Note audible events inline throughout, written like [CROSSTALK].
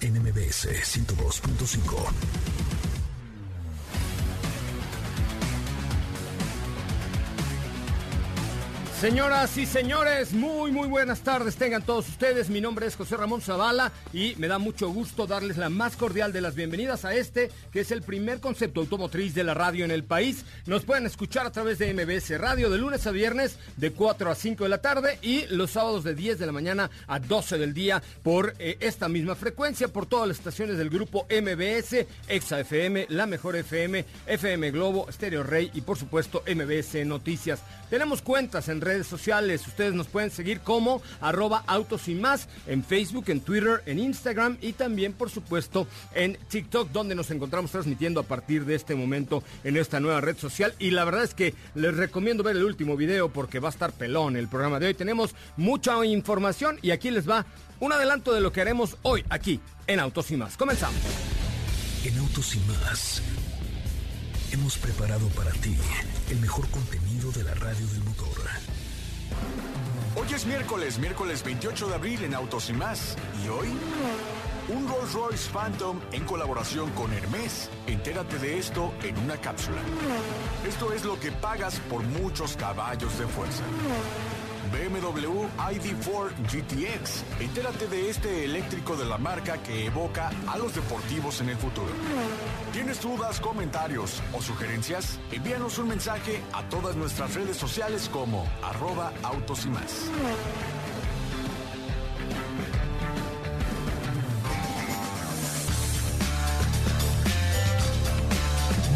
NMBS 102.5. Señoras y señores, muy muy buenas tardes tengan todos ustedes. Mi nombre es José Ramón Zavala y me da mucho gusto darles la más cordial de las bienvenidas a este, que es el primer concepto automotriz de la radio en el país. Nos pueden escuchar a través de MBS Radio de lunes a viernes de 4 a 5 de la tarde y los sábados de 10 de la mañana a 12 del día por eh, esta misma frecuencia, por todas las estaciones del grupo MBS, Exa FM, La Mejor FM, FM Globo, Stereo Rey y por supuesto MBS Noticias. Tenemos cuentas en redes sociales. Ustedes nos pueden seguir como arroba autos y más en Facebook, en Twitter, en Instagram y también, por supuesto, en TikTok, donde nos encontramos transmitiendo a partir de este momento en esta nueva red social. Y la verdad es que les recomiendo ver el último video porque va a estar pelón el programa de hoy. Tenemos mucha información y aquí les va un adelanto de lo que haremos hoy aquí en Autos y más. Comenzamos. En Autos y más hemos preparado para ti el mejor contenido de la radio del motor. Hoy es miércoles, miércoles 28 de abril en Autos y más. ¿Y hoy? Un Rolls Royce Phantom en colaboración con Hermes. Entérate de esto en una cápsula. Esto es lo que pagas por muchos caballos de fuerza. BMW ID4 GTX. Entérate de este eléctrico de la marca que evoca a los deportivos en el futuro. ¿Tienes dudas, comentarios o sugerencias? Envíanos un mensaje a todas nuestras redes sociales como arroba autos y más.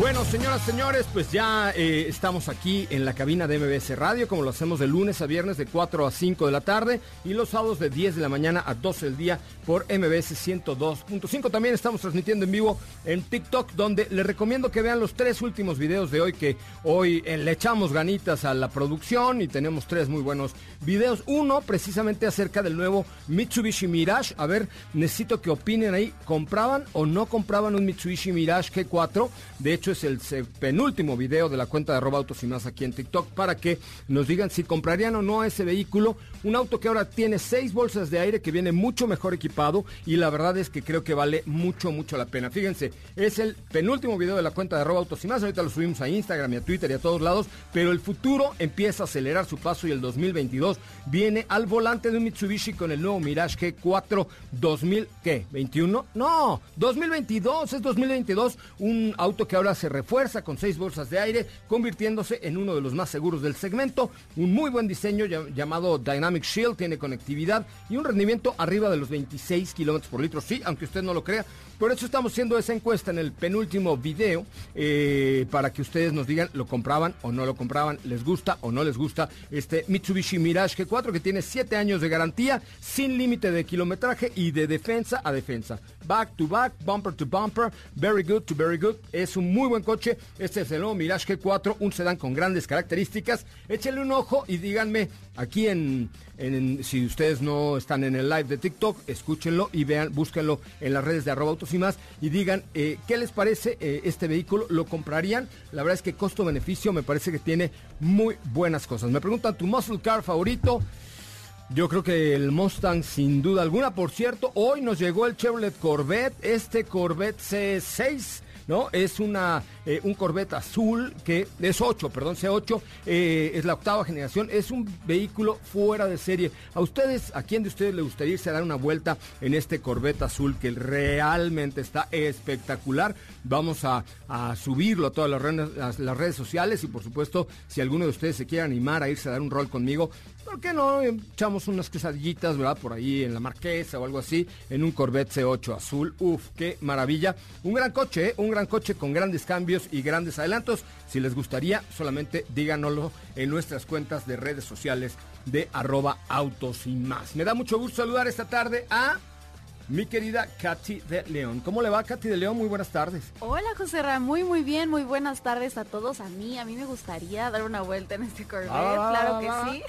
Bueno, señoras, señores, pues ya eh, estamos aquí en la cabina de MBS Radio, como lo hacemos de lunes a viernes de 4 a 5 de la tarde y los sábados de 10 de la mañana a 12 del día por MBS 102.5. También estamos transmitiendo en vivo en TikTok, donde les recomiendo que vean los tres últimos videos de hoy, que hoy eh, le echamos ganitas a la producción y tenemos tres muy buenos videos. Uno, precisamente acerca del nuevo Mitsubishi Mirage. A ver, necesito que opinen ahí, ¿compraban o no compraban un Mitsubishi Mirage G4? De hecho, es el penúltimo video de la cuenta de arroba autos y más aquí en TikTok para que nos digan si comprarían o no ese vehículo. Un auto que ahora tiene seis bolsas de aire, que viene mucho mejor equipado y la verdad es que creo que vale mucho, mucho la pena. Fíjense, es el penúltimo video de la cuenta de arroba autos y más. Ahorita lo subimos a Instagram y a Twitter y a todos lados, pero el futuro empieza a acelerar su paso y el 2022 viene al volante de un Mitsubishi con el nuevo Mirage G4 2000, ¿qué? ¿21? No, 2022, es 2022, un auto que ahora se refuerza con seis bolsas de aire, convirtiéndose en uno de los más seguros del segmento. Un muy buen diseño llamado Dynamic Shield, tiene conectividad y un rendimiento arriba de los 26 kilómetros por litro. Sí, aunque usted no lo crea. Por eso estamos haciendo esa encuesta en el penúltimo video eh, para que ustedes nos digan lo compraban o no lo compraban, les gusta o no les gusta este Mitsubishi Mirage G4 que tiene 7 años de garantía, sin límite de kilometraje y de defensa a defensa. Back to back, bumper to bumper, very good to very good. Es un muy buen coche. Este es el nuevo Mirage G4, un sedán con grandes características. Échenle un ojo y díganme aquí en, si ustedes no están en el live de TikTok, escúchenlo y vean, búsquenlo en las redes de arroba autos y más y digan eh, qué les parece eh, este vehículo, lo comprarían. La verdad es que costo-beneficio me parece que tiene muy buenas cosas. Me preguntan tu muscle car favorito. Yo creo que el Mustang sin duda alguna. Por cierto, hoy nos llegó el Chevrolet Corvette, este Corvette C6 Es una, eh, un Corvette azul que es 8, perdón, C8, eh, es la octava generación, es un vehículo fuera de serie. A ustedes, ¿a quién de ustedes le gustaría irse a dar una vuelta en este Corvette azul que realmente está espectacular? Vamos a, subirlo a todas las redes sociales y por supuesto, si alguno de ustedes se quiere animar a irse a dar un rol conmigo, ¿por qué no? Echamos unas quesadillitas, ¿verdad? Por ahí en la Marquesa o algo así, en un Corvette C8 azul. Uf, qué maravilla. Un gran coche, ¿eh? un gran coche con grandes cambios y grandes adelantos. Si les gustaría, solamente díganoslo en nuestras cuentas de redes sociales de arroba autos y más. Me da mucho gusto saludar esta tarde a mi querida Katy de León. ¿Cómo le va Katy de León? Muy buenas tardes. Hola José Ra, muy muy bien, muy buenas tardes a todos. A mí, a mí me gustaría dar una vuelta en este Corvette, ah, claro que sí.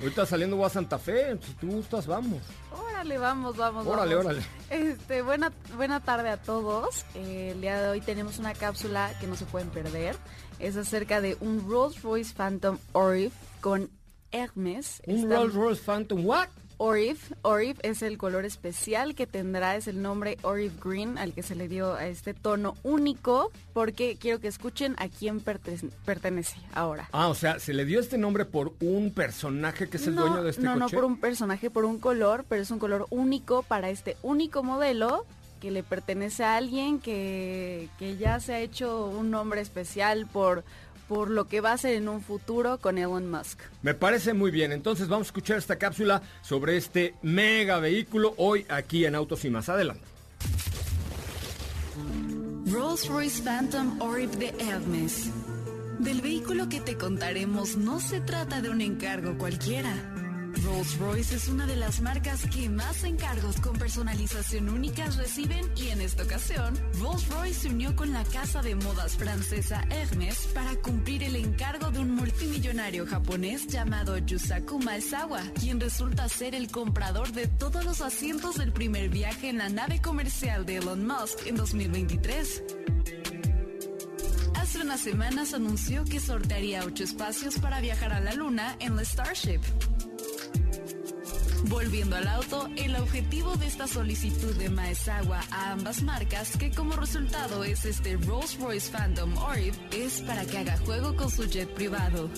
Ahorita saliendo a Santa Fe, si tú gustas, vamos. Órale, vamos, vamos. Órale, órale. Este, buena, buena tarde a todos. Eh, el día de hoy tenemos una cápsula que no se pueden perder. Es acerca de un Rolls Royce Phantom Orif con Hermes. ¿Un Rolls Royce Phantom what? Orive. Orive es el color especial que tendrá, es el nombre Orive Green al que se le dio a este tono único, porque quiero que escuchen a quién pertenece ahora. Ah, o sea, se le dio este nombre por un personaje que es el dueño de este no, coche. No, no por un personaje, por un color, pero es un color único para este único modelo que le pertenece a alguien que, que ya se ha hecho un nombre especial por por lo que va a ser en un futuro con Elon Musk. Me parece muy bien, entonces vamos a escuchar esta cápsula sobre este mega vehículo hoy aquí en Autos y más adelante. Rolls-Royce Phantom Orb de Hermes. Del vehículo que te contaremos no se trata de un encargo cualquiera Rolls-Royce es una de las marcas que más encargos con personalización únicas reciben y en esta ocasión, Rolls-Royce se unió con la casa de modas francesa Hermes para cumplir el encargo de un multimillonario japonés llamado Yusaku Maezawa, quien resulta ser el comprador de todos los asientos del primer viaje en la nave comercial de Elon Musk en 2023 hace unas semanas anunció que sortearía ocho espacios para viajar a la Luna en la Starship. Volviendo al auto, el objetivo de esta solicitud de Maezawa a ambas marcas, que como resultado es este Rolls-Royce Phantom Orb, es para que haga juego con su jet privado.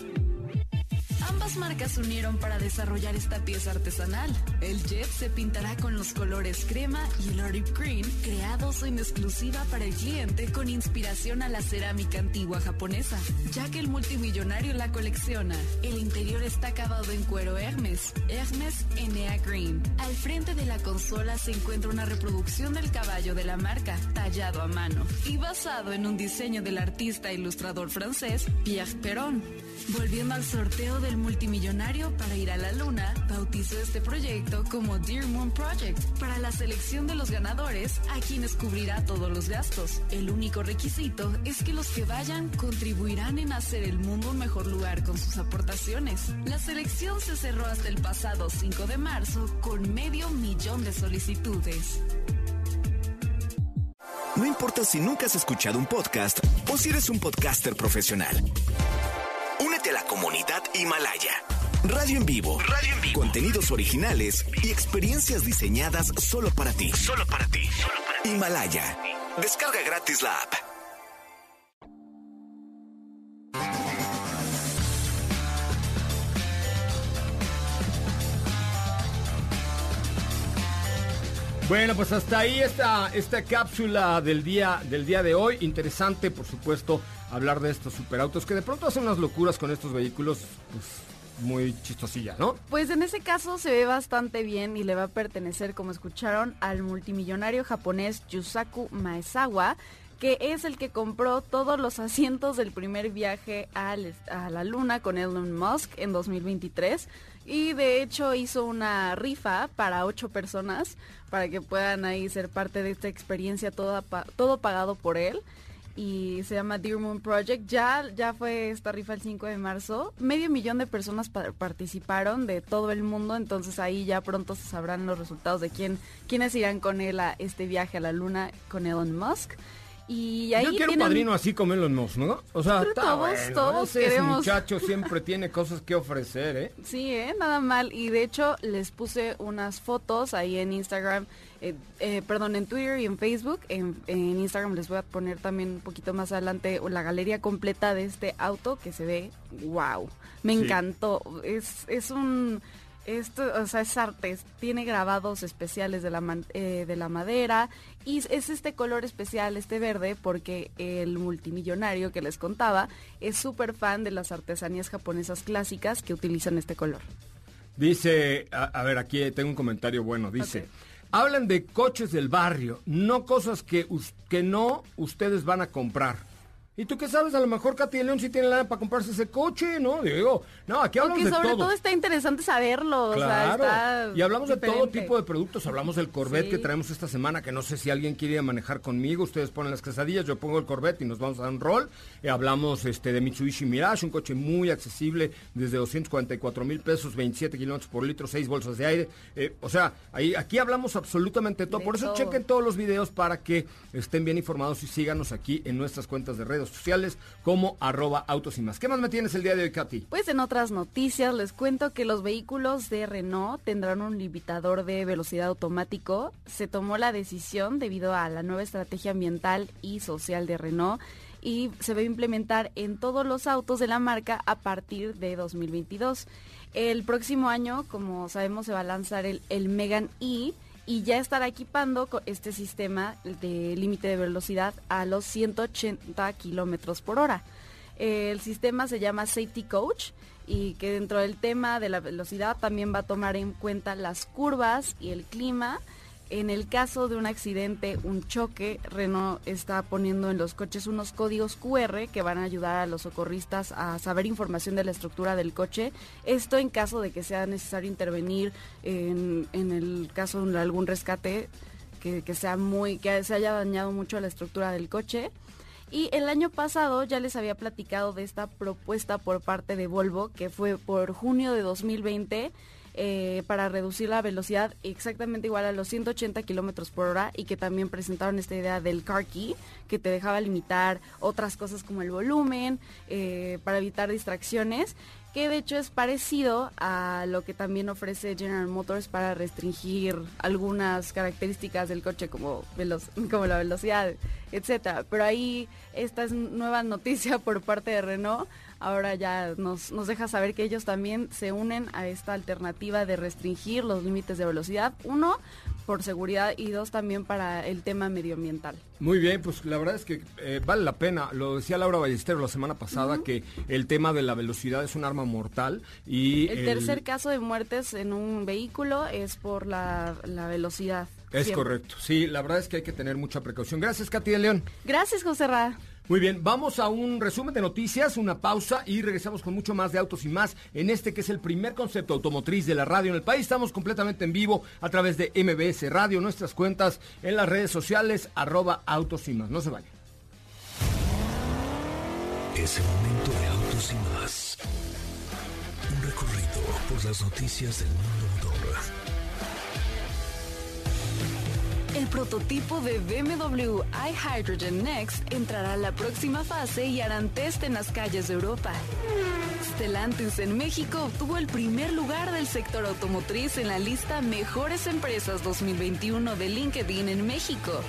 Ambas marcas se unieron para desarrollar esta pieza artesanal. El jet se pintará con los colores crema y el green, creados en exclusiva para el cliente con inspiración a la cerámica antigua japonesa, ya que el multimillonario la colecciona. El interior está acabado en cuero Hermes, Hermes Enea Green. Al frente de la consola se encuentra una reproducción del caballo de la marca, tallado a mano, y basado en un diseño del artista e ilustrador francés Pierre Perron. Volviendo al sorteo del multimillonario para ir a la luna, bautizó este proyecto como Dear Moon Project para la selección de los ganadores a quienes cubrirá todos los gastos. El único requisito es que los que vayan contribuirán en hacer el mundo un mejor lugar con sus aportaciones. La selección se cerró hasta el pasado 5 de marzo con medio millón de solicitudes. No importa si nunca has escuchado un podcast o si eres un podcaster profesional a la comunidad Himalaya. Radio en vivo. Radio en vivo. Contenidos originales y experiencias diseñadas solo para ti. Solo para ti. Himalaya. Descarga gratis la app. Bueno, pues hasta ahí esta, esta cápsula del día, del día de hoy. Interesante, por supuesto, hablar de estos superautos que de pronto hacen unas locuras con estos vehículos, pues muy chistosilla, ¿no? Pues en ese caso se ve bastante bien y le va a pertenecer, como escucharon, al multimillonario japonés Yusaku Maezawa, que es el que compró todos los asientos del primer viaje a la Luna con Elon Musk en 2023. Y de hecho hizo una rifa para ocho personas para que puedan ahí ser parte de esta experiencia toda, todo pagado por él y se llama Dear Moon Project. Ya, ya fue esta rifa el 5 de marzo. Medio millón de personas participaron de todo el mundo, entonces ahí ya pronto se sabrán los resultados de quién, quiénes irán con él a este viaje a la luna con Elon Musk. Y ahí Yo quiero tienen- un padrino así como Elon Musk, ¿no? O sea, Pero todos, bueno. todos Ese queremos. muchacho [LAUGHS] siempre tiene cosas que ofrecer, ¿eh? Sí, ¿eh? nada mal. Y de hecho les puse unas fotos ahí en Instagram, eh, eh, perdón, en Twitter y en Facebook. En, en Instagram les voy a poner también un poquito más adelante la galería completa de este auto que se ve, wow, me Sí. encantó. Es, es un... Esto, o sea, es arte, tiene grabados especiales de la, eh, de la madera y es- es este color especial, este verde, porque el multimillonario que les contaba es súper fan de las artesanías japonesas clásicas que utilizan este color. Dice, a, a ver, aquí tengo un comentario bueno, dice. Hablan de coches del barrio, no cosas que, que no ustedes van a comprar. ¿Y tú qué sabes? A lo mejor Katy León sí tiene lana para comprarse ese coche, ¿no? Digo, no, aquí hablamos Porque de sobre todo. todo. está interesante saberlo. Claro. O sea, está y hablamos de todo tipo de productos. Hablamos del Corvette Sí. que traemos esta semana, que no sé si alguien quiere ir a manejar conmigo. Ustedes ponen las quesadillas, yo pongo el Corvette y nos vamos a dar un rol. Eh, hablamos este, de Mitsubishi Mirage, un coche muy accesible, desde 244 mil pesos, 27 kilómetros por litro, 6 bolsas de aire. Eh, o sea, ahí, aquí hablamos absolutamente todo. De por eso todo. chequen todos los videos para que estén bien informados y síganos aquí en nuestras cuentas de redes sociales como arroba autos y más. ¿Qué más me tienes el día de hoy, Katy? Pues en otras noticias les cuento que los vehículos de Renault tendrán un limitador de velocidad automático. Se tomó la decisión debido a la nueva estrategia ambiental y social de Renault y se va a implementar en todos los autos de la marca a partir de 2022. El próximo año, como sabemos, se va a lanzar el, el Megan E y ya estará equipando este sistema de límite de velocidad a los 180 kilómetros por hora. El sistema se llama Safety Coach y que dentro del tema de la velocidad también va a tomar en cuenta las curvas y el clima. En el caso de un accidente, un choque, Renault está poniendo en los coches unos códigos QR que van a ayudar a los socorristas a saber información de la estructura del coche. Esto en caso de que sea necesario intervenir en, el caso de algún rescate que, que sea muy, que se haya dañado mucho la estructura del coche. Y el año pasado ya les había platicado de esta propuesta por parte de Volvo, que fue por junio de 2020, eh, para reducir la velocidad exactamente igual a los 180 kilómetros por hora y que también presentaron esta idea del car key, que te dejaba limitar otras cosas como el volumen, eh, para evitar distracciones que de hecho es parecido a lo que también ofrece General Motors para restringir algunas características del coche como, veloc- como la velocidad, etcétera. Pero ahí esta es nueva noticia [LAUGHS] por parte de Renault. Ahora ya nos, nos deja saber que ellos también se unen a esta alternativa de restringir los límites de velocidad. Uno, por seguridad y dos, también para el tema medioambiental. Muy bien, pues la verdad es que eh, vale la pena. Lo decía Laura Ballesteros la semana pasada que el tema de la velocidad es un arma mortal y El tercer caso de muertes en un vehículo es por la, la velocidad. es Siempre. correcto. Sí, la verdad es que hay que tener mucha precaución. Gracias, Katy de León. Gracias, José Ra. Muy bien, vamos a un resumen de noticias, una pausa y regresamos con mucho más de autos y más en este que es el primer concepto automotriz de la radio en el país. Estamos completamente en vivo a través de MBS Radio, nuestras cuentas en las redes sociales, arroba autos y más. No se vayan. Es el momento de autos y más. Un recorrido por las noticias del mundo motor. Prototipo de BMW iHydrogen Next entrará a la próxima fase y harán test en las calles de Europa. Stellantis en México obtuvo el primer lugar del sector automotriz en la lista Mejores Empresas 2021 de LinkedIn en México.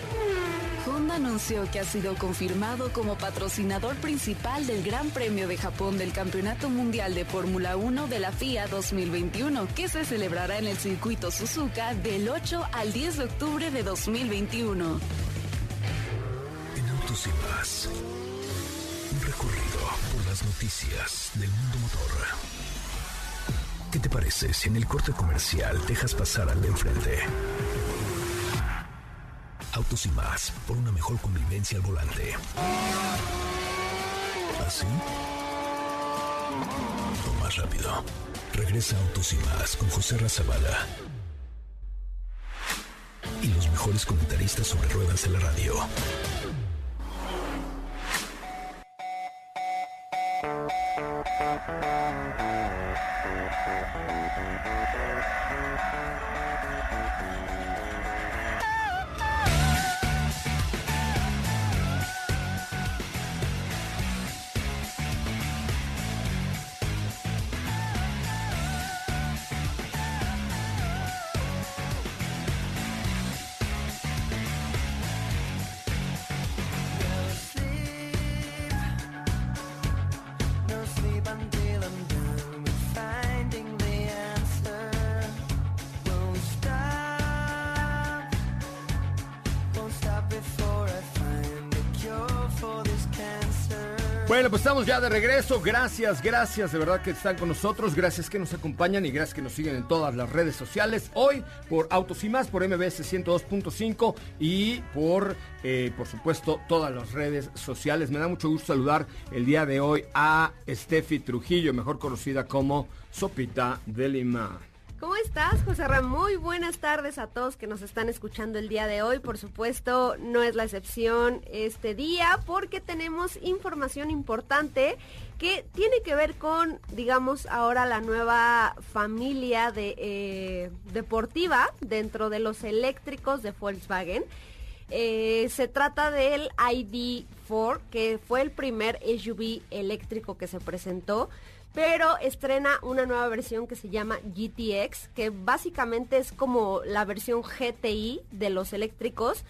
Anunció que ha sido confirmado como patrocinador principal del Gran Premio de Japón del Campeonato Mundial de Fórmula 1 de la FIA 2021, que se celebrará en el circuito Suzuka del 8 al 10 de octubre de 2021. En autos y más. Un recorrido por las noticias del mundo motor. ¿Qué te parece si en el corte comercial dejas pasar al de enfrente? Autos y más, por una mejor convivencia al volante. ¿Así? O más rápido. Regresa Autos y más con José Razabala. Y los mejores comentaristas sobre ruedas de la radio. Bueno, pues estamos ya de regreso. Gracias, gracias de verdad que están con nosotros. Gracias que nos acompañan y gracias que nos siguen en todas las redes sociales. Hoy por Autos y Más, por MBS 102.5 y por, eh, por supuesto, todas las redes sociales. Me da mucho gusto saludar el día de hoy a Steffi Trujillo, mejor conocida como Sopita de Lima. ¿Cómo estás, José Ramón? Muy buenas tardes a todos que nos están escuchando el día de hoy. Por supuesto, no es la excepción este día porque tenemos información importante que tiene que ver con, digamos, ahora la nueva familia de, eh, deportiva dentro de los eléctricos de Volkswagen. Eh, se trata del ID4, que fue el primer SUV eléctrico que se presentó pero estrena una nueva versión que se llama GTX, que básicamente es como la versión GTI de los eléctricos.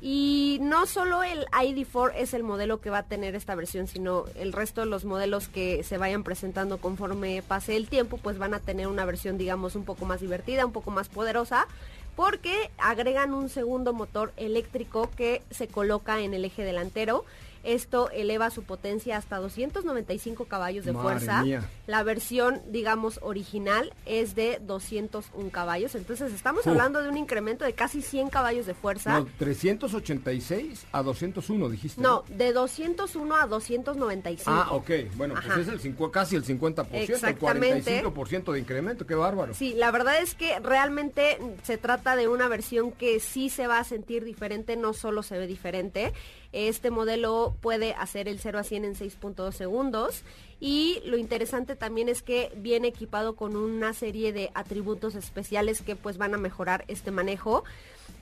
Y no solo el ID4 es el modelo que va a tener esta versión, sino el resto de los modelos que se vayan presentando conforme pase el tiempo, pues van a tener una versión, digamos, un poco más divertida, un poco más poderosa, porque agregan un segundo motor eléctrico que se coloca en el eje delantero esto eleva su potencia hasta 295 caballos de fuerza. La versión, digamos, original es de 201 caballos. Entonces estamos hablando de un incremento de casi 100 caballos de fuerza. No, 386 a 201, dijiste. No, de 201 a 295. Ah, ok. Bueno, pues es el casi el 50%, Exactamente. el 45% de incremento. Qué bárbaro. Sí, la verdad es que realmente se trata de una versión que sí se va a sentir diferente, no solo se ve diferente. Este modelo puede hacer el 0 a 100 en 6.2 segundos y lo interesante también es que viene equipado con una serie de atributos especiales que pues van a mejorar este manejo.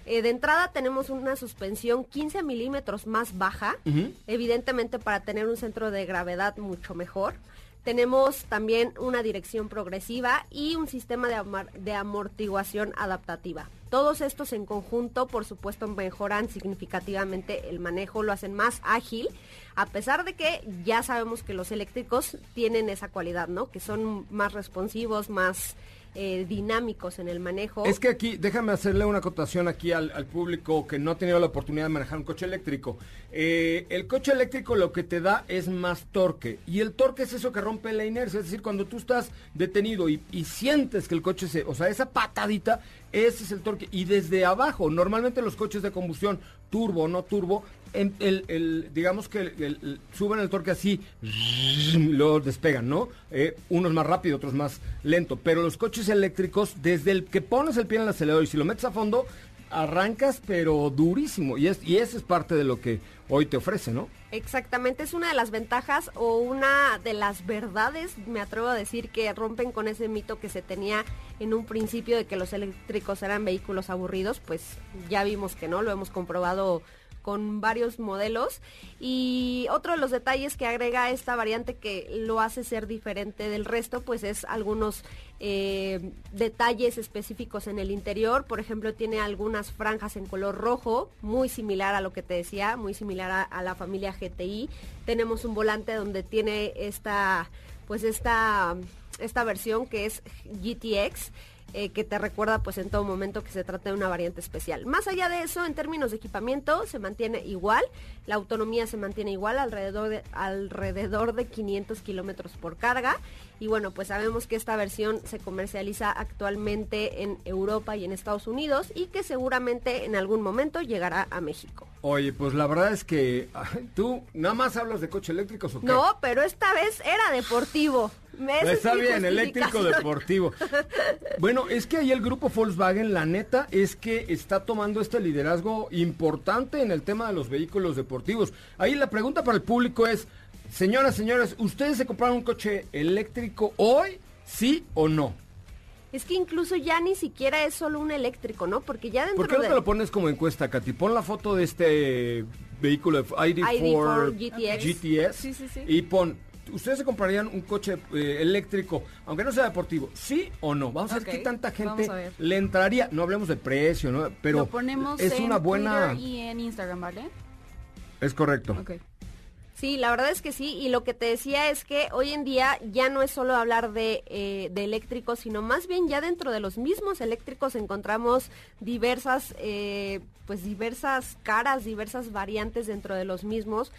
Eh, de entrada tenemos una suspensión 15 milímetros más baja, evidentemente para tener un centro de gravedad mucho mejor. Tenemos también una dirección progresiva y un sistema de, amortiguación adaptativa. Todos estos en conjunto, por supuesto, mejoran significativamente el manejo, lo hacen más ágil, a pesar de que ya sabemos que los eléctricos tienen esa cualidad, ¿no? Que son más responsivos, más eh, dinámicos en el manejo. Es que aquí, déjame hacerle una acotación aquí al, público que no ha tenido la oportunidad de manejar un coche eléctrico. Eh, el coche eléctrico lo que te da es más torque y el torque es eso que rompe la inercia, es decir, cuando tú estás detenido y, y sientes que el coche se, o sea, esa patadita, ese es el torque y desde abajo, normalmente los coches de combustión turbo o no turbo el, digamos que suben el torque así, lo despegan, ¿no? Eh, unos más rápido, otros más lento. Pero los coches eléctricos, desde el que pones el pie en el acelerador y si lo metes a fondo, arrancas pero durísimo. Y, es, y eso es parte de lo que hoy te ofrece, ¿no? Exactamente, es una de las ventajas o una de las verdades, me atrevo a decir, que rompen con ese mito que se tenía en un principio de que los eléctricos eran vehículos aburridos, pues ya vimos que no, lo hemos comprobado con varios modelos. Y otro de los detalles que agrega esta variante que lo hace ser diferente del resto, pues es algunos eh, detalles específicos en el interior. Por ejemplo, tiene algunas franjas en color rojo, muy similar a lo que te decía, muy similar a, a la familia GTI. Tenemos un volante donde tiene esta, pues esta, esta versión que es GTX eh, que te recuerda pues en todo momento que se trata de una variante especial. Más allá de eso, en términos de equipamiento, se mantiene igual, la autonomía se mantiene igual, alrededor de, alrededor de 500 kilómetros por carga. Y bueno, pues sabemos que esta versión se comercializa actualmente en Europa y en Estados Unidos y que seguramente en algún momento llegará a México. Oye, pues la verdad es que tú nada más hablas de coche eléctricos o qué? No, pero esta vez era deportivo. Está bien, eléctrico deportivo. Bueno, es que ahí el grupo Volkswagen, la neta, es que está tomando este liderazgo importante en el tema de los vehículos deportivos. Ahí la pregunta para el público es, señoras, señores, ¿ustedes se compraron un coche eléctrico hoy? ¿Sí o no? Es que incluso ya ni siquiera es solo un eléctrico, ¿no? Porque ya dentro ¿Por qué no te lo pones como encuesta, Katy? Pon la foto de este vehículo ID4, GTS, Sí, sí, sí. y pon ¿Ustedes se comprarían un coche eh, eléctrico, aunque no sea deportivo? ¿Sí o no? Vamos a ver qué tanta gente le entraría. No hablemos de precio, ¿no? Pero Lo ponemos es en una buena... Twitter y en Instagram, ¿vale? Es correcto. Okay. Sí, la verdad es que sí, y lo que te decía es que hoy en día ya no es solo hablar de, eh, de eléctricos, sino más bien ya dentro de los mismos eléctricos encontramos diversas, eh, pues diversas caras, diversas variantes dentro de los mismos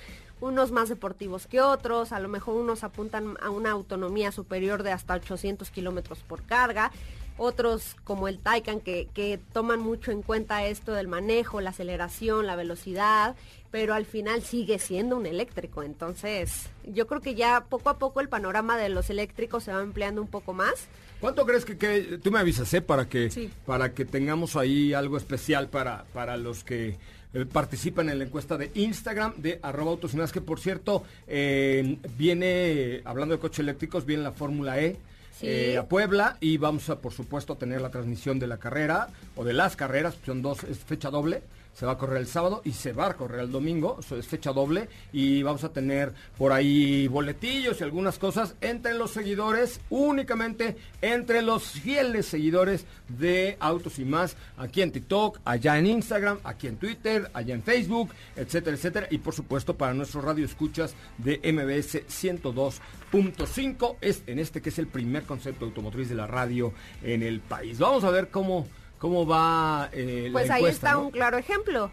unos más deportivos que otros, a lo mejor unos apuntan a una autonomía superior de hasta 800 kilómetros por carga, otros como el Taycan que, que, toman mucho en cuenta esto del manejo, la aceleración, la velocidad, pero al final sigue siendo un eléctrico. Entonces, yo creo que ya poco a poco el panorama de los eléctricos se va ampliando un poco más. ¿Cuánto crees que, que tú me avisas, eh, para que para que tengamos ahí algo especial para para los que eh, participan en la encuesta de Instagram de arroba autos y más, que por cierto, eh, viene, hablando de coches eléctricos, viene la Fórmula E. Eh, a Puebla y vamos a por supuesto a tener la transmisión de la carrera o de las carreras, son dos, es fecha doble se va a correr el sábado y se va a correr el domingo, es fecha doble y vamos a tener por ahí boletillos y algunas cosas entre los seguidores, únicamente entre los fieles seguidores de Autos y más, aquí en TikTok, allá en Instagram, aquí en Twitter, allá en Facebook, etcétera, etcétera, y por supuesto para nuestros radio escuchas de MBS 102.5, es en este que es el primer concepto automotriz de la radio en el país. Vamos a ver cómo cómo va eh, pues ahí está un claro ejemplo.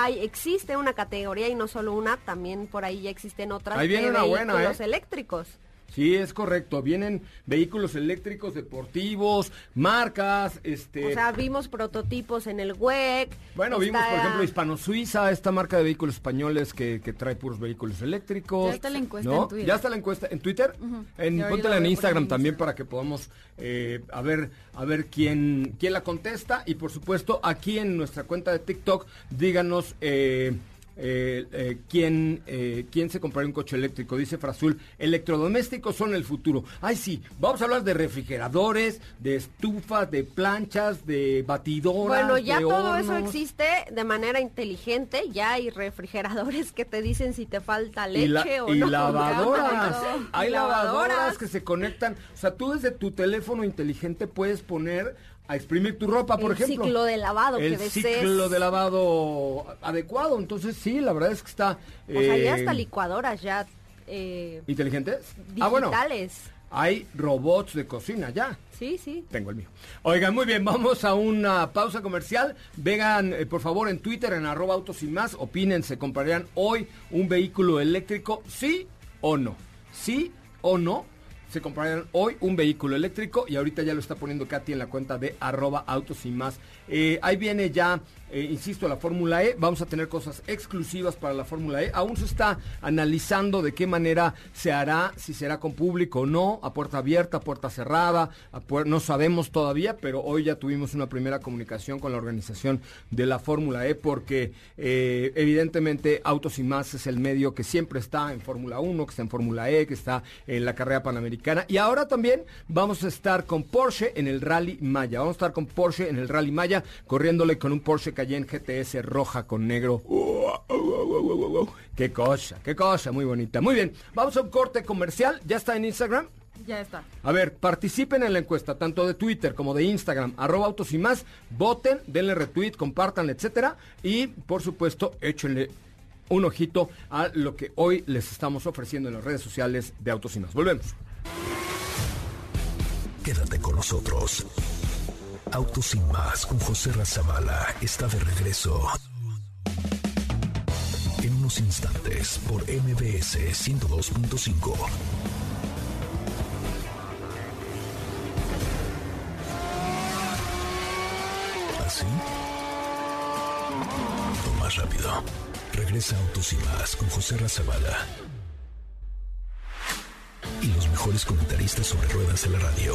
Hay, existe una categoría y no solo una también por ahí ya existen otras ahí viene una buena, ¿eh? eléctricos Sí, es correcto. Vienen vehículos eléctricos deportivos, marcas, este... O sea, vimos prototipos en el WEC. Bueno, vimos, por ejemplo, Hispano Suiza, esta marca de vehículos españoles que, trae puros vehículos eléctricos. Ya está la encuesta en Twitter. Ya está la encuesta en Twitter. en, póntela en Instagram también para que podamos eh, a ver, a ver quién, quién la contesta. Y por supuesto, aquí en nuestra cuenta de TikTok, díganos... Eh, eh, eh, ¿quién, eh, ¿quién se compraría un coche eléctrico? Dice Frazul, electrodomésticos son el futuro. Ay, sí, vamos a hablar de refrigeradores, de estufas, de planchas, de batidoras. Bueno, ya todo eso existe de manera inteligente. Ya hay refrigeradores que te dicen si te falta leche o y no. lavadoras. [LAUGHS] Hay lavadoras que se conectan. O sea, tú desde tu teléfono inteligente puedes poner a exprimir tu ropa, por ejemplo. El ciclo de lavado el ciclo de lavado adecuado. Entonces, sí, la verdad es que está... O sea, ya hasta eh, licuadoras ya... Eh, ¿Inteligentes? Digitales. Ah, bueno. Hay robots de cocina ya. Sí, sí. Tengo el mío. Oigan, muy bien, vamos a una pausa comercial. Vengan, eh, por favor, en Twitter, en arroba autos y más, opinen, ¿se comprarían hoy un vehículo eléctrico? ¿Sí o no? ¿Sí o no? Se comprarían hoy un vehículo eléctrico y ahorita ya lo está poniendo Katy en la cuenta de arroba autos y más. Eh, ahí viene ya eh, insisto, la Fórmula E. Vamos a tener cosas exclusivas para la Fórmula E. Aún se está analizando de qué manera se hará, si será con público o no, a puerta abierta, a puerta cerrada, no sabemos todavía, pero hoy ya tuvimos una primera comunicación con la organización de la Fórmula E porque eh, evidentemente Autos y Más es el medio que siempre está en Fórmula 1, que está en Fórmula E, que está en la carrera panamericana. Y ahora también vamos a estar con Porsche en el Rally Maya. Vamos a estar con Porsche en el Rally Maya, corriéndole con un Porsche Cayenne GTS roja con negro. Qué cosa, qué cosa, muy bonita. Muy bien, vamos a un corte comercial. ¿Ya está en Instagram? Ya está. A ver, participen en la encuesta, tanto de Twitter como de Instagram, arroba autos y más, voten, denle retweet, compartan, etcétera, y por supuesto, échenle un ojito a lo que hoy les estamos ofreciendo en las redes sociales de Autos y más. Volvemos. Quédate con nosotros. Autos sin más con José Razabala está de regreso. En unos instantes por MBS 102.5. ¿Así? O más rápido. Regresa Autos y más con José Razabala. Y los mejores comentaristas sobre ruedas de la radio.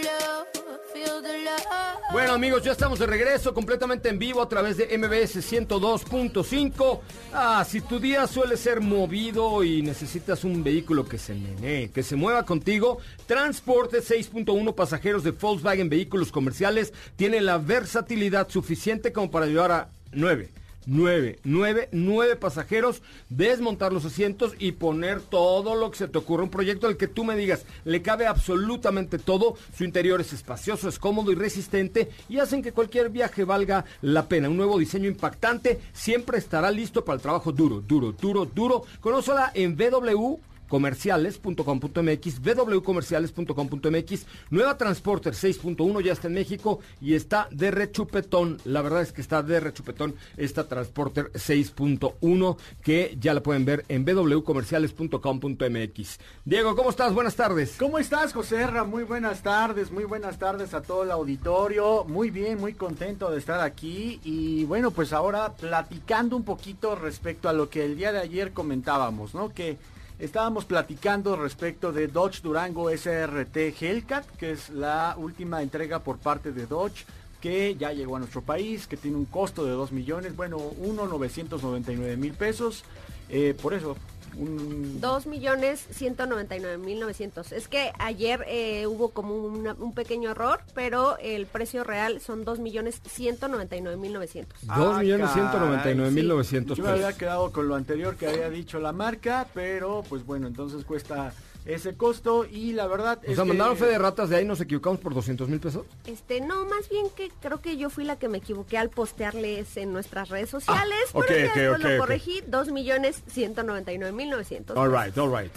Bueno amigos, ya estamos de regreso completamente en vivo a través de MBS 102.5. Ah, si tu día suele ser movido y necesitas un vehículo que se menee, que se mueva contigo, Transporte 6.1 pasajeros de Volkswagen Vehículos Comerciales tiene la versatilidad suficiente como para llevar a 9 nueve, nueve, nueve pasajeros, desmontar los asientos y poner todo lo que se te ocurra. Un proyecto al que tú me digas, le cabe absolutamente todo. Su interior es espacioso, es cómodo y resistente y hacen que cualquier viaje valga la pena. Un nuevo diseño impactante siempre estará listo para el trabajo duro, duro, duro, duro. Conózala en www comerciales.com.mx, www.comerciales.com.mx, Nueva Transporter 6.1 ya está en México y está de rechupetón. La verdad es que está de rechupetón esta Transporter 6.1 que ya la pueden ver en www.comerciales.com.mx. Diego, ¿cómo estás? Buenas tardes. ¿Cómo estás, José? Muy buenas tardes, muy buenas tardes a todo el auditorio. Muy bien, muy contento de estar aquí y bueno, pues ahora platicando un poquito respecto a lo que el día de ayer comentábamos, ¿no? Que Estábamos platicando respecto de Dodge Durango SRT Hellcat, que es la última entrega por parte de Dodge que ya llegó a nuestro país, que tiene un costo de 2 millones, bueno, 1,999 mil pesos. Eh, por eso, un... 2 millones 199 mil 900. Es que ayer eh, hubo como un pequeño error, pero el precio real son 2 millones 199 mil 900. 2 millones 199 mil 900 Yo me había quedado con lo anterior que había dicho la marca, pero pues bueno, entonces cuesta ese costo y la verdad o sea, mandaron fe de ratas de ahí, nos equivocamos por 200 mil pesos. Este, no, más bien que creo que yo fui la que me equivoqué al postearles en nuestras redes sociales, ah, pero ya lo corregí, 2 millones 199 mil 900. All right, all right.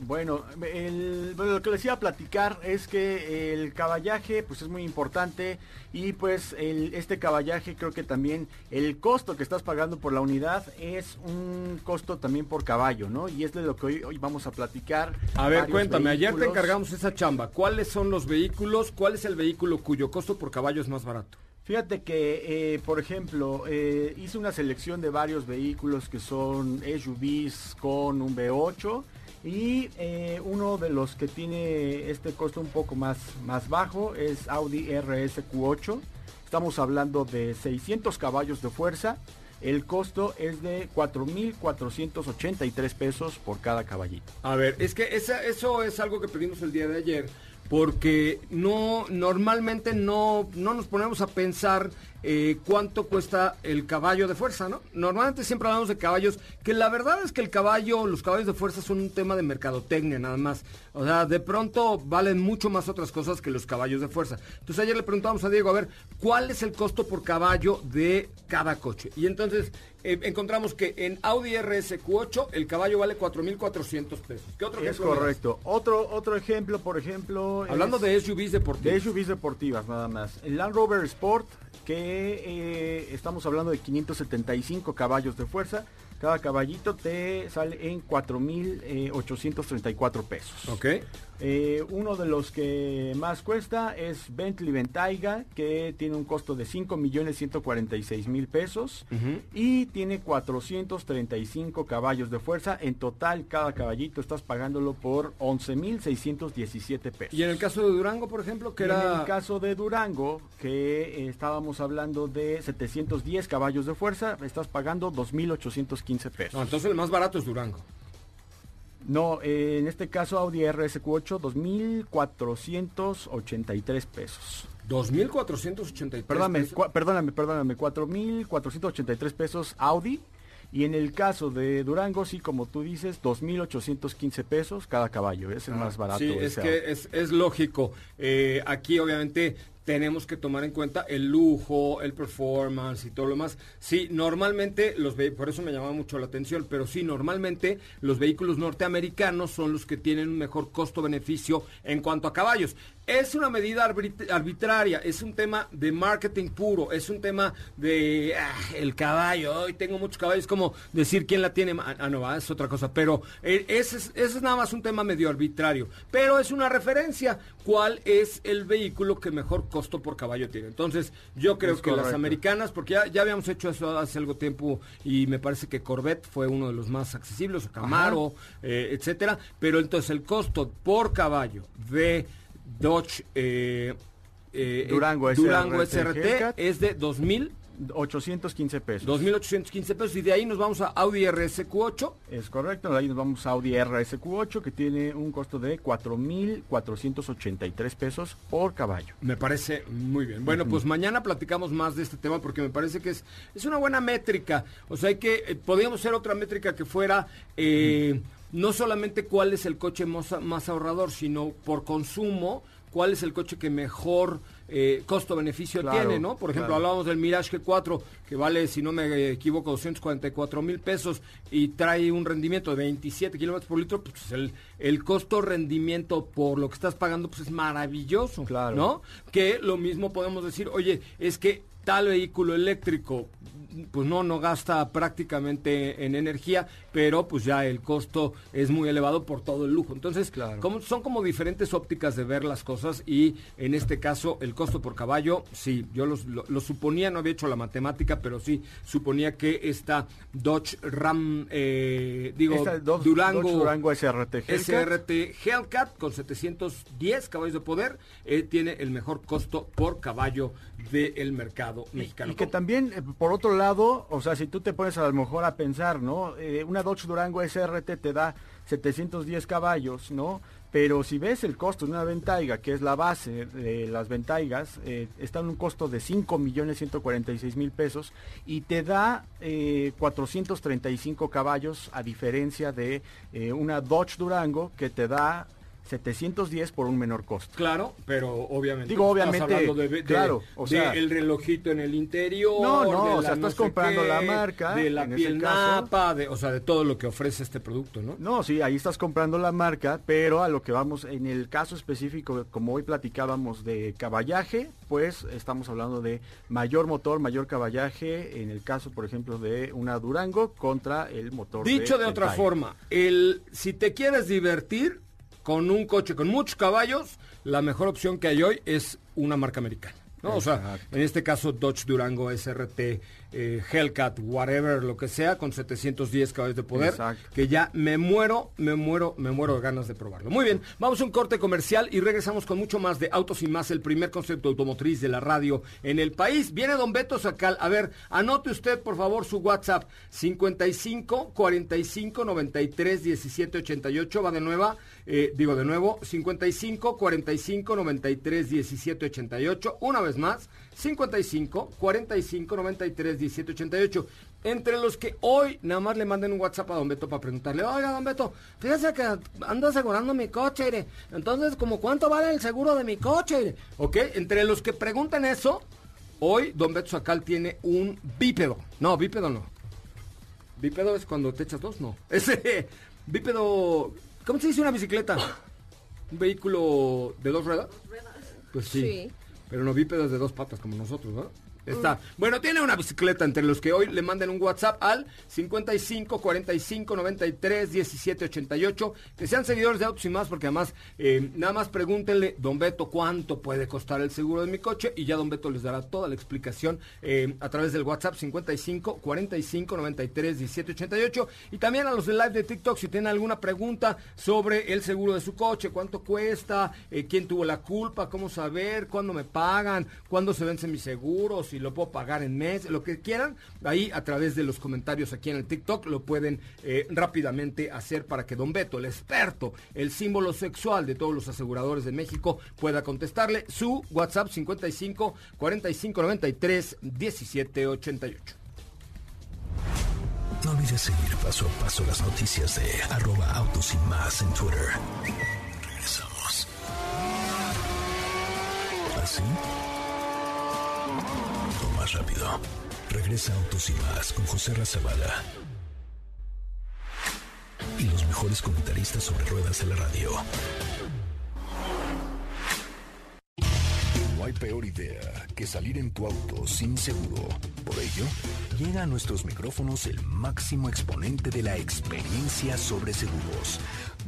Bueno, lo que les iba a platicar es que el caballaje pues es muy importante y pues este caballaje creo que también el costo que estás pagando por la unidad es un costo también por caballo, ¿no? Y es de lo que hoy, vamos a platicar. A ver, cuéntame, ayer te encargamos esa chamba. ¿Cuáles son los vehículos? ¿Cuál es el vehículo cuyo costo por caballo es más barato? Fíjate que, eh, por ejemplo, eh, hice una selección de varios vehículos que son SUVs con un V8 y eh, uno de los que tiene este costo un poco más, más bajo es Audi RSQ8. Estamos hablando de 600 caballos de fuerza. El costo es de 4.483 pesos por cada caballito. A ver, es que eso es algo que pedimos el día de ayer porque no normalmente no, no nos ponemos a pensar eh, cuánto cuesta el caballo de fuerza, ¿no? Normalmente siempre hablamos de caballos, que la verdad es que el caballo, los caballos de fuerza son un tema de mercadotecnia nada más. O sea, de pronto valen mucho más otras cosas que los caballos de fuerza. Entonces ayer le preguntamos a Diego, a ver, ¿cuál es el costo por caballo de cada coche? Y entonces eh, encontramos que en Audi RSQ8 el caballo vale 4.400 pesos. ¿Qué otro ejemplo? Es correcto. Otro, otro ejemplo, por ejemplo... Hablando de SUVs deportivas. De SUVs deportivas, nada más. El Land Rover Sport que eh, estamos hablando de 575 caballos de fuerza. Cada caballito te sale en 4.834 pesos. Ok. Eh, uno de los que más cuesta es Bentley Bentayga, que tiene un costo de 5 millones 146 mil pesos y tiene 435 caballos de fuerza. En total, cada caballito estás pagándolo por 11 mil 617 pesos. Y en el caso de Durango, por ejemplo, que era... En el caso de Durango, que eh, estábamos hablando de 710 caballos de fuerza, estás pagando 2.815 pesos. No, entonces el más barato es Durango. No, eh, en este caso Audi RSQ8, 2.483 pesos. 2.483 perdóname, pesos. Perdóname, perdóname, 4.483 pesos Audi. Y en el caso de Durango, sí, como tú dices, 2.815 pesos cada caballo, es el ah, más barato. Sí, es que es, es lógico. Eh, aquí obviamente tenemos que tomar en cuenta el lujo, el performance y todo lo demás. Sí, normalmente los por eso me llamaba mucho la atención, pero sí, normalmente los vehículos norteamericanos son los que tienen un mejor costo-beneficio en cuanto a caballos. Es una medida arbitraria, es un tema de marketing puro, es un tema de ah, el caballo, hoy tengo muchos caballos, como decir quién la tiene, ah, no, es otra cosa, pero eh, ese, es, es nada más un tema medio arbitrario, pero es una referencia, cuál es el vehículo que mejor costo por caballo tiene. Entonces, yo creo que las americanas, porque ya, habíamos hecho eso hace algo tiempo y me parece que Corvette fue uno de los más accesibles, o Camaro, eh, etcétera, pero entonces el costo por caballo de Dodge eh, eh, Durango Durango SRT SRT es de 2.000 815 pesos. 2.815 pesos y de ahí nos vamos a Audi RSQ8. Es correcto, de ahí nos vamos a Audi RSQ8 que tiene un costo de 4.483 pesos por caballo. Me parece muy bien. Bueno, pues mañana platicamos más de este tema porque me parece que es, es una buena métrica. O sea, hay que, eh, podríamos ser otra métrica que fuera... Eh, no solamente cuál es el coche más, más ahorrador, sino por consumo, cuál es el coche que mejor eh, costo-beneficio Claro, tiene, ¿no? Por ejemplo, claro. hablábamos del Mirage G4, que vale, si no me equivoco, 244 mil pesos y trae un rendimiento de 27 kilómetros por litro, pues el, el costo-rendimiento por lo que estás pagando, pues es maravilloso, Claro. ¿no? Que lo mismo podemos decir, oye, es que tal vehículo eléctrico pues no, no gasta prácticamente en energía, pero pues ya el costo es muy elevado por todo el lujo. Entonces, Claro. como- son como diferentes ópticas de ver las cosas y en este caso el costo por caballo, sí, yo los- lo, lo suponía, no había hecho la matemática, pero sí suponía que esta Dodge Ram, eh, digo, Esta Dodge- Durango, Dodge Durango SRT Hellcat. SRT Hellcat con 710 caballos de poder eh, tiene el mejor costo por caballo del mercado mexicano. Y que también, eh, por otro lado, o sea, si tú te pones a lo mejor a pensar, ¿no? Eh, una Dodge Durango SRT te da 710 caballos, ¿no? Pero si ves el costo de una Ventaiga, que es la base de las Ventaigas, eh, está en un costo de 5 millones 146 mil pesos y te da eh, 435 caballos a diferencia de eh, una Dodge Durango que te da 710 por un menor costo. Claro, pero obviamente. Digo, estás obviamente, hablando de, de- claro, o de sea- el relojito en el interior. No, no, de o la sea, estás sé comprando qué, la marca, De la piel napa, de, o sea, de todo lo que ofrece este producto, ¿no? No, sí, ahí estás comprando la marca, pero a lo que vamos, en el caso específico, como hoy platicábamos de caballaje, pues estamos hablando de mayor motor, mayor caballaje, en el caso, por ejemplo, de una Durango contra el motor. Dicho de otra Ventaiga. forma, el si te quieres divertir con un coche con muchos caballos, la mejor opción que hay hoy es una marca americana. ¿no? O sea, en este caso Dodge Durango SRT, eh, Hellcat, whatever, lo que sea, con 710 caballos de poder, Exacto. que ya me muero, me muero, me muero de ganas de probarlo. Muy bien, vamos a un corte comercial y regresamos con mucho más de Autos y Más, el primer concepto automotriz de la radio en el país. Viene Don Beto Sacal. A ver, anote usted, por favor, su WhatsApp 55 45 93 17 88. Va de nueva, eh, digo de nuevo, 55 45 93 17 88. Una vez más, 55 45 93 17 88. Entre los que hoy nada más le manden un WhatsApp a Don Beto para preguntarle, oiga, Don Beto, fíjese que ando asegurando mi coche, entonces, como cuánto vale el seguro de mi coche? mire?". Ok, entre los que preguntan eso, hoy Don Beto Sacal tiene un bípedo. No, bípedo no. Bípedo es cuando te echas dos, no. [LAUGHS] Ese bípedo, ¿cómo se dice una bicicleta? ¿Un vehículo de dos ruedas? Pues sí. Sí. Pero no bípedos de dos patas como nosotros, ¿no? Está. Bueno, tiene una bicicleta entre los que hoy le manden un WhatsApp al 55 45 93 17 88. Que sean seguidores de Autos y más, porque además, eh, nada más pregúntenle, don Beto, cuánto puede costar el seguro de mi coche. Y ya don Beto les dará toda la explicación eh, a través del WhatsApp 55 45 93 17 88. Y también a los de live de TikTok, si tienen alguna pregunta sobre el seguro de su coche, cuánto cuesta, eh, quién tuvo la culpa, cómo saber, cuándo me pagan, cuándo se vence mi seguro, si lo puedo pagar en mes, lo que quieran, ahí a través de los comentarios aquí en el TikTok lo pueden eh, rápidamente hacer para que Don Beto, el experto, el símbolo sexual de todos los aseguradores de México, pueda contestarle su WhatsApp 55 45 93 17 88. No olvides seguir paso a paso las noticias de arroba autos y más en Twitter. Regresamos. ¿Así? Rápido. Regresa Autos y más con José Razabala. Y los mejores comentaristas sobre ruedas de la radio. No hay peor idea que salir en tu auto sin seguro. Por ello, llega a nuestros micrófonos el máximo exponente de la experiencia sobre seguros,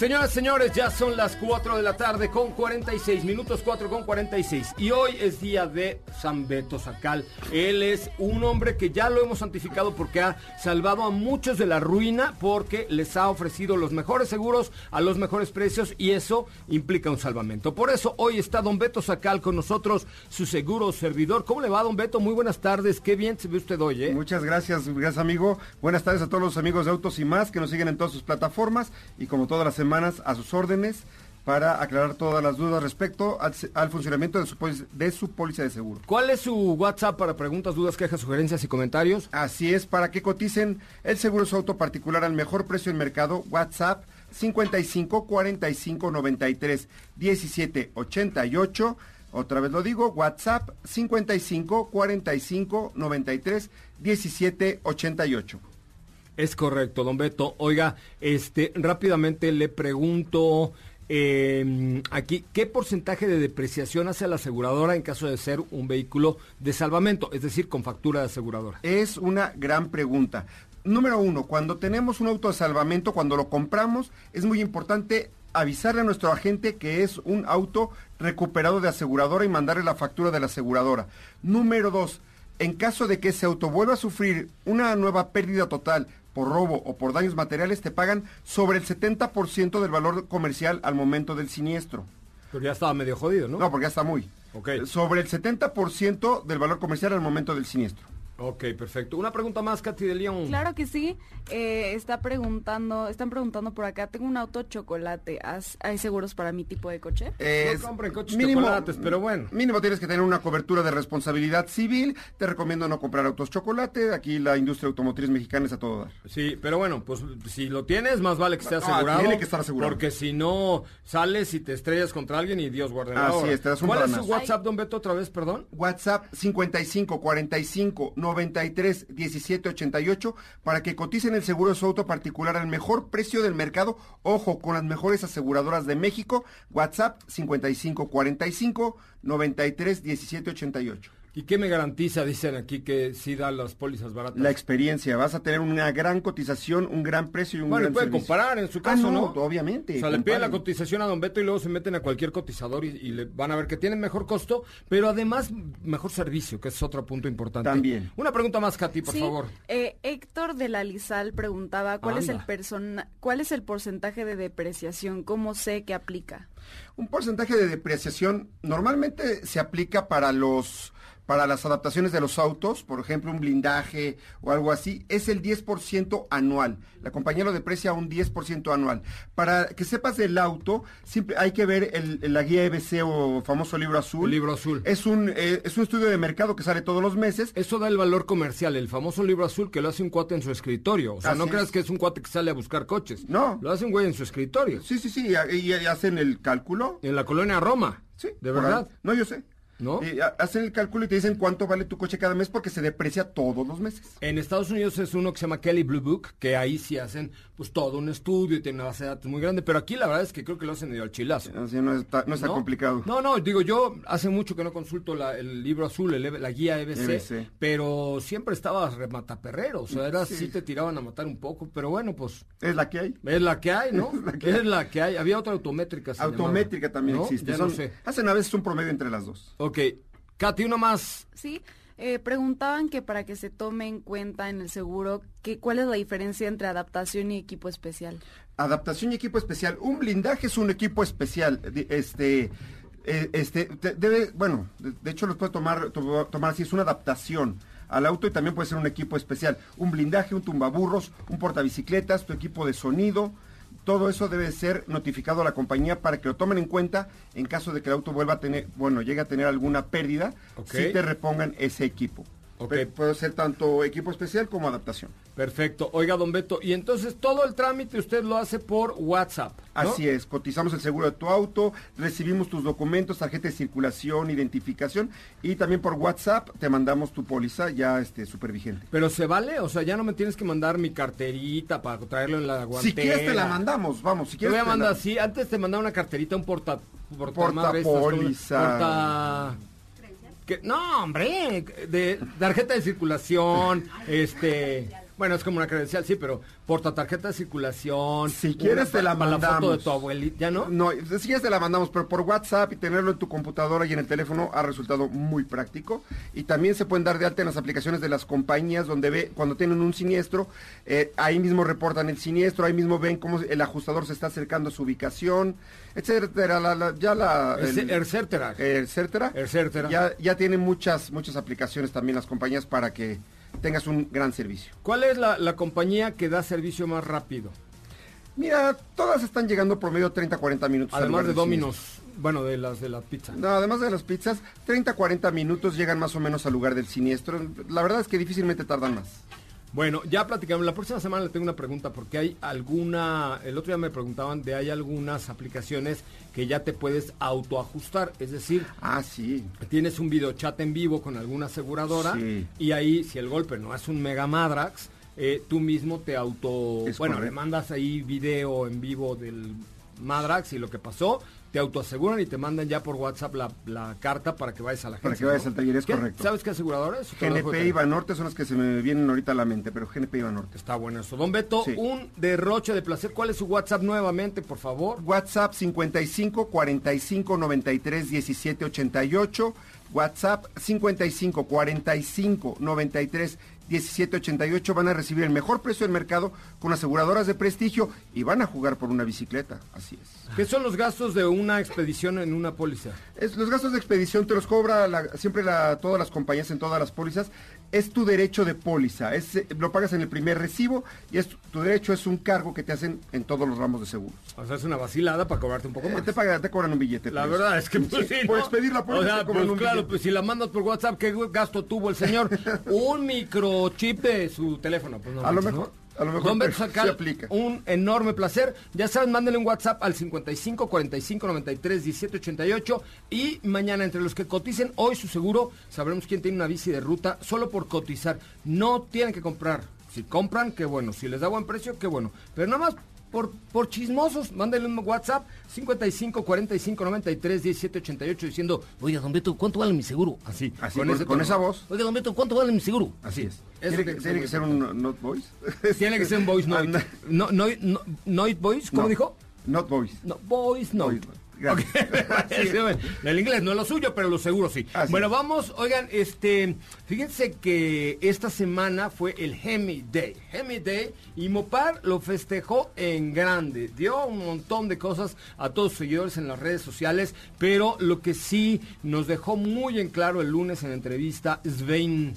Señoras, señores, ya son las 4 de la tarde con 46 minutos, 4 con 46. Y hoy es día de San Beto Sacal. Él es un hombre que ya lo hemos santificado porque ha salvado a muchos de la ruina porque les ha ofrecido los mejores seguros a los mejores precios y eso implica un salvamento. Por eso hoy está don Beto Sacal con nosotros, su seguro servidor. ¿Cómo le va, don Beto? Muy buenas tardes. Qué bien se ve usted hoy, ¿eh? Muchas gracias, gracias amigo. Buenas tardes a todos los amigos de Autos y Más que nos siguen en todas sus plataformas y como todas las semanas a sus órdenes para aclarar todas las dudas respecto al, al funcionamiento de su, póliza- de su póliza de seguro. ¿Cuál es su WhatsApp para preguntas, dudas, quejas, sugerencias y comentarios? Así es, para que coticen el seguro su auto particular al mejor precio del mercado, WhatsApp 55 45 93 17 88. Otra vez lo digo, WhatsApp 55 45 93 17 88. Es correcto, don Beto. Oiga, este, rápidamente le pregunto eh, aquí, ¿qué porcentaje de depreciación hace la aseguradora en caso de ser un vehículo de salvamento, es decir, con factura de aseguradora? Es una gran pregunta. Número uno, cuando tenemos un auto de salvamento, cuando lo compramos, es muy importante avisarle a nuestro agente que es un auto recuperado de aseguradora y mandarle la factura de la aseguradora. Número dos, en caso de que ese auto vuelva a sufrir una nueva pérdida total por robo o por daños materiales, te pagan sobre el 70% del valor comercial al momento del siniestro. Pero ya estaba medio jodido, ¿no? No, porque ya está muy. Ok. Sobre el 70% del valor comercial al momento del siniestro. Ok, perfecto. Una pregunta más, Katy de León. Claro que sí. Eh, está preguntando, están preguntando por acá. Tengo un auto chocolate. ¿Has- ¿Hay seguros para mi tipo de coche? Es- No compren coches chocolates, pero bueno. Mínimo tienes que tener una cobertura de responsabilidad civil. Te recomiendo no comprar autos chocolate. Aquí la industria automotriz mexicana es a todo dar. Sí, pero bueno, pues si lo tienes, más vale que esté Ah, asegurado. tiene que estar asegurado. Porque si no, sales y te estrellas contra alguien y Dios guarde la Así es, te das un ¿Cuál es su. WhatsApp, don Beto, otra vez, perdón? WhatsApp 55 45 93 17 88 para que coticen el seguro de su auto particular al mejor precio del mercado. Ojo, con las mejores aseguradoras de México. WhatsApp 55 45 93 17 88. ¿Y qué me garantiza? Dicen aquí que sí da las pólizas baratas. La experiencia, vas a tener una gran cotización, un gran precio y un Bueno, gran puede servicio. comparar en su Ah, caso, ¿no? Obviamente. O sea, le piden la cotización a Don Beto y luego se meten a cualquier cotizador y, y le van a ver que tienen mejor costo, pero además mejor servicio, que es otro punto importante. También. Una pregunta más, Katy, por sí, favor. eh, Héctor de la Lizal preguntaba cuál es el persona, cuál es el porcentaje de depreciación, cómo sé que aplica. Un porcentaje de depreciación normalmente se aplica para los para las adaptaciones de los autos, por ejemplo, un blindaje o algo así, es el 10% anual. La compañía lo deprecia un 10% anual. Para que sepas del auto, simple, hay que ver el- la guía EBC o famoso libro azul. El libro azul. Es un, eh, es un estudio de mercado que sale todos los meses. Eso da el valor comercial, el famoso libro azul que lo hace un cuate en su escritorio. O sea, Así no creas que es un cuate que sale a buscar coches. No. Lo hace un güey en su escritorio. Sí, sí, sí, y, y hacen el cálculo. En la colonia Roma. Sí. ¿De verdad? ahí. No, yo sé. ¿No? Y hacen el cálculo y te dicen cuánto vale tu coche cada mes porque se deprecia todos los meses. En Estados Unidos es uno que se llama Kelly Blue Book, que ahí sí hacen pues todo un estudio y tienen una base de datos muy grande, pero aquí la verdad es que creo que lo hacen medio al chilazo. Así no está, no está ¿no? complicado. No, no, digo, yo hace mucho que no consulto la- el libro azul, el E- la guía EBC, EBC. pero siempre estaba remataperrero, o sea, era Sí. sí te tiraban a matar un poco, pero bueno, pues Es la que hay. es la que hay, ¿no? [LAUGHS] Es la que es hay. la que hay. Había otra autométrica. Autométrica llamaba, también ¿no? existe. Ya Son- no sé. Hacen a veces un promedio entre las dos. Ok, Katy, una más. Sí, eh, preguntaban que para que se tome en cuenta en el seguro, que, ¿cuál es la diferencia entre adaptación y equipo especial? Adaptación y equipo especial. Un blindaje es un equipo especial. de- Este, eh, este, te- debe, bueno, de, hecho los puede tomar, to- tomar así, es una adaptación al auto y también puede ser un equipo especial, un blindaje, un tumbaburros, un portabicicletas, tu equipo de sonido. Todo eso debe ser notificado a la compañía para que lo tomen en cuenta en caso de que el auto vuelva a tener, bueno, llegue a tener alguna pérdida, si te repongan ese equipo. Ok. Pe- Puede ser tanto equipo especial como adaptación. Perfecto. Oiga, don Beto, y entonces todo el trámite usted lo hace por WhatsApp. ¿no? Así es, cotizamos el seguro de tu auto, recibimos tus documentos, tarjeta de circulación, identificación y también por WhatsApp te mandamos tu póliza ya este súper vigente. Pero se vale, o sea, ya no me tienes que mandar mi carterita para traerlo en la guantera. Si quieres te la mandamos, vamos, si Te quieres voy a te mandar la- así. Antes te mandaba una carterita, un porta... portamadre, estas, Portapóliza. Porta... Que, no, hombre, de tarjeta de circulación, este... Bueno, es como una credencial, sí, pero porta tarjeta de circulación. Si quieres una te la mandamos. La foto de tu abuelita, ¿ya no? No, si quieres te la mandamos, pero por WhatsApp y tenerlo en tu computadora y en el teléfono ha resultado muy práctico. Y también se pueden dar de alta en las aplicaciones de las compañías donde ve, cuando tienen un siniestro, eh, ahí mismo reportan el siniestro, ahí mismo ven cómo el ajustador se está acercando a su ubicación, etcétera. La- la- ya la... El- etcétera. etcétera. Etcétera. Ya, ya tienen muchas, muchas aplicaciones también las compañías para que tengas un gran servicio. ¿Cuál es la, la compañía que da servicio más rápido? Mira, todas están llegando promedio 30, 40 minutos. Además de Domino's, bueno, de las de la pizza. No, además de las pizzas, 30, 40 minutos llegan más o menos al lugar del siniestro. La verdad es que difícilmente tardan más. Bueno, ya platicamos. La próxima semana le tengo una pregunta porque hay alguna, el otro día me preguntaban de hay algunas aplicaciones que ya te puedes autoajustar, es decir, Ah, sí. tienes un videochat en vivo con alguna aseguradora Sí. y ahí si el golpe no es un mega madrax, eh, tú mismo te auto, Es bueno, le mandas ahí video en vivo del madrax y lo que pasó, te autoaseguran y te mandan ya por WhatsApp la, la carta para que vayas a la Para agencia. que vayas ¿no? al taller, es ¿Qué? correcto. ¿Sabes qué aseguradora es? Te lo dejo de GNP y Banorte son las que se me vienen ahorita a la mente, pero GNP y Banorte. Está bueno eso. Don Beto, Sí. un derroche de placer. ¿Cuál es su WhatsApp nuevamente, por favor? WhatsApp 55 45 93 17 88. WhatsApp 55 45 93 1788 van a recibir el mejor precio del mercado con aseguradoras de prestigio y van a jugar por una bicicleta. Así es. ¿Qué son los gastos de una expedición en una póliza? Es- los gastos de expedición te los cobra la- siempre la- todas las compañías en todas las pólizas. Es tu derecho de póliza. Es, lo pagas en el primer recibo y es tu derecho es un cargo que te hacen en todos los ramos de seguros. O sea, es una vacilada para cobrarte un poco Eh, más. te, paga- te cobran un billete. La por verdad es que pues, Sí, ¿no? expedir la póliza O sea, pues claro, billete. pues si la mandas por WhatsApp, ¿qué gasto tuvo el señor? [LAUGHS] un microchip de su teléfono. Pues no A lo mejor- ¿no? A lo mejor Don Beto se aplica. un enorme placer. Ya saben, mándenle un WhatsApp al 55 45 93 17 88 y mañana entre los que coticen hoy su seguro sabremos quién tiene una bici de ruta solo por cotizar. No tienen que comprar. Si compran, qué bueno. Si les da buen precio, qué bueno. Pero nada más por, por chismosos, mándenle un WhatsApp 55 45 93 17 88 diciendo, oiga, don Beto, ¿cuánto vale mi seguro? Así, Así, con- ese con tono. esa voz. Oiga, don Beto, ¿cuánto vale mi seguro? Así es. Tiene que, tiene que ser un not voice. [LAUGHS] Tiene que ser un voice [LAUGHS] note. No, no, no, note voice, ¿cómo No, dijo? Not voice. No, voice note. Voice note. [LAUGHS] Sí, [LAUGHS] bueno, el inglés no es lo suyo, pero lo seguro sí. Así bueno, es. vamos, oigan, este, fíjense que esta semana fue el Hemi Day. Hemi Day y Mopar lo festejó en grande. Dio un montón de cosas a todos sus seguidores en las redes sociales, pero lo que sí nos dejó muy en claro el lunes en entrevista Svein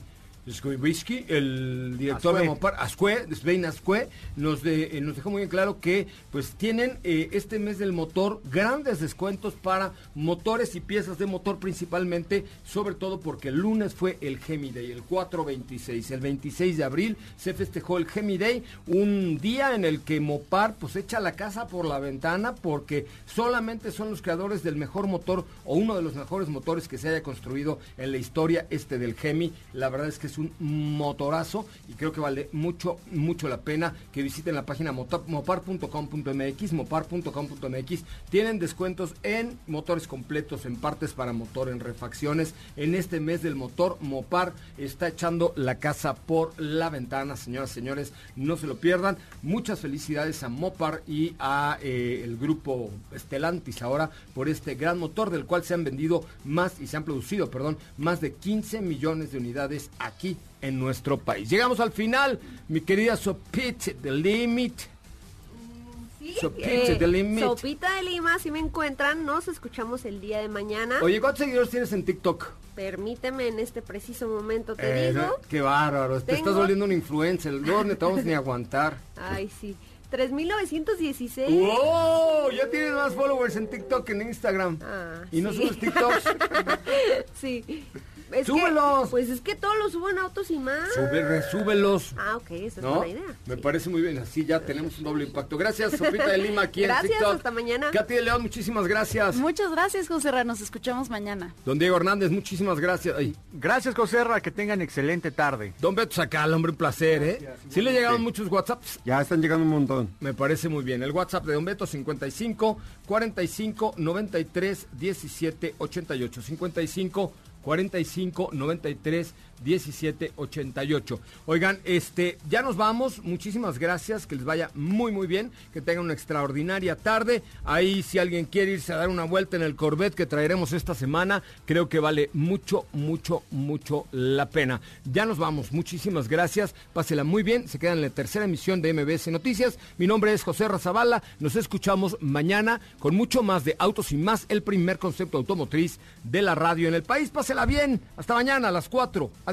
Skowicki, el director de. Mopar, Ascue, Svein Ascue, nos, de- eh, nos dejó muy en claro que pues tienen eh, este mes del motor grandes descuentos para motores y piezas de motor principalmente, sobre todo porque el lunes fue el Gemi Day, el 426, el 26 de abril se festejó el Gemi Day, un día en el que Mopar pues echa la casa por la ventana porque solamente son los creadores del mejor motor o uno de los mejores motores que se haya construido en la historia este del Gemi. La verdad es que es un motorazo y creo que vale mucho, mucho la pena que visiten la página mopar.com.mx, mopar.com.mx. Tienen descuentos en motores completos, en partes para motor, en refacciones. En este mes del motor, Mopar está echando la casa por la ventana, señoras y señores. No se lo pierdan. Muchas felicidades a Mopar y a eh, el grupo Stellantis ahora por este gran motor del cual se han vendido más y se han producido, perdón, más de 15 millones de unidades aquí en nuestro país. Llegamos al final, mi querida Sopit The Limit. Sí, Sopita eh, de Lima. Sopita de Lima, si me encuentran, nos escuchamos el día de mañana. Oye, ¿cuántos seguidores tienes en TikTok? Permíteme en este preciso momento, te Eh, digo. qué bárbaro. Te Tengo- estás volviendo un influencer. No te vamos ni a aguantar. Ay, sí. 3.916. ¡Wow! Ya tienes más followers en TikTok que en Instagram. Ah, y no sí. subes TikToks. [LAUGHS] sí. Es que- ¡Súbelos! pues es que todos los suben autos y más. Sube, resúbelos. Ah, ok, esa es ¿No? buena idea. Me parece muy bien. Así ya tenemos un doble impacto. Gracias, Sopita de Lima, aquí Gracias, en TikTok. hasta mañana. Katy de León, muchísimas gracias. Muchas gracias, José Ra. Nos escuchamos mañana. Don Diego Hernández, muchísimas gracias. Ay, Gracias, Joserra, que tengan excelente tarde. Don Beto Sacal, hombre, un placer, ¿eh? Sí le llegaron muchos WhatsApps. Ya están llegando un montón. Me parece muy bien. El WhatsApp de Don Beto 55 45 93 17 88. 55 45 93 17 88. Oigan, este, ya nos vamos. Muchísimas gracias. Que les vaya muy, muy bien. Que tengan una extraordinaria tarde. Ahí, si alguien quiere irse a dar una vuelta en el Corvette que traeremos esta semana, creo que vale mucho, mucho, mucho la pena. Ya nos vamos. Muchísimas gracias. Pásela muy bien. Se queda en la tercera emisión de MBS Noticias. Mi nombre es José Razabala. Nos escuchamos mañana con mucho más de Autos y Más, el primer concepto automotriz de la radio en el país. Pásela bien. Hasta mañana a las 4. Adiós.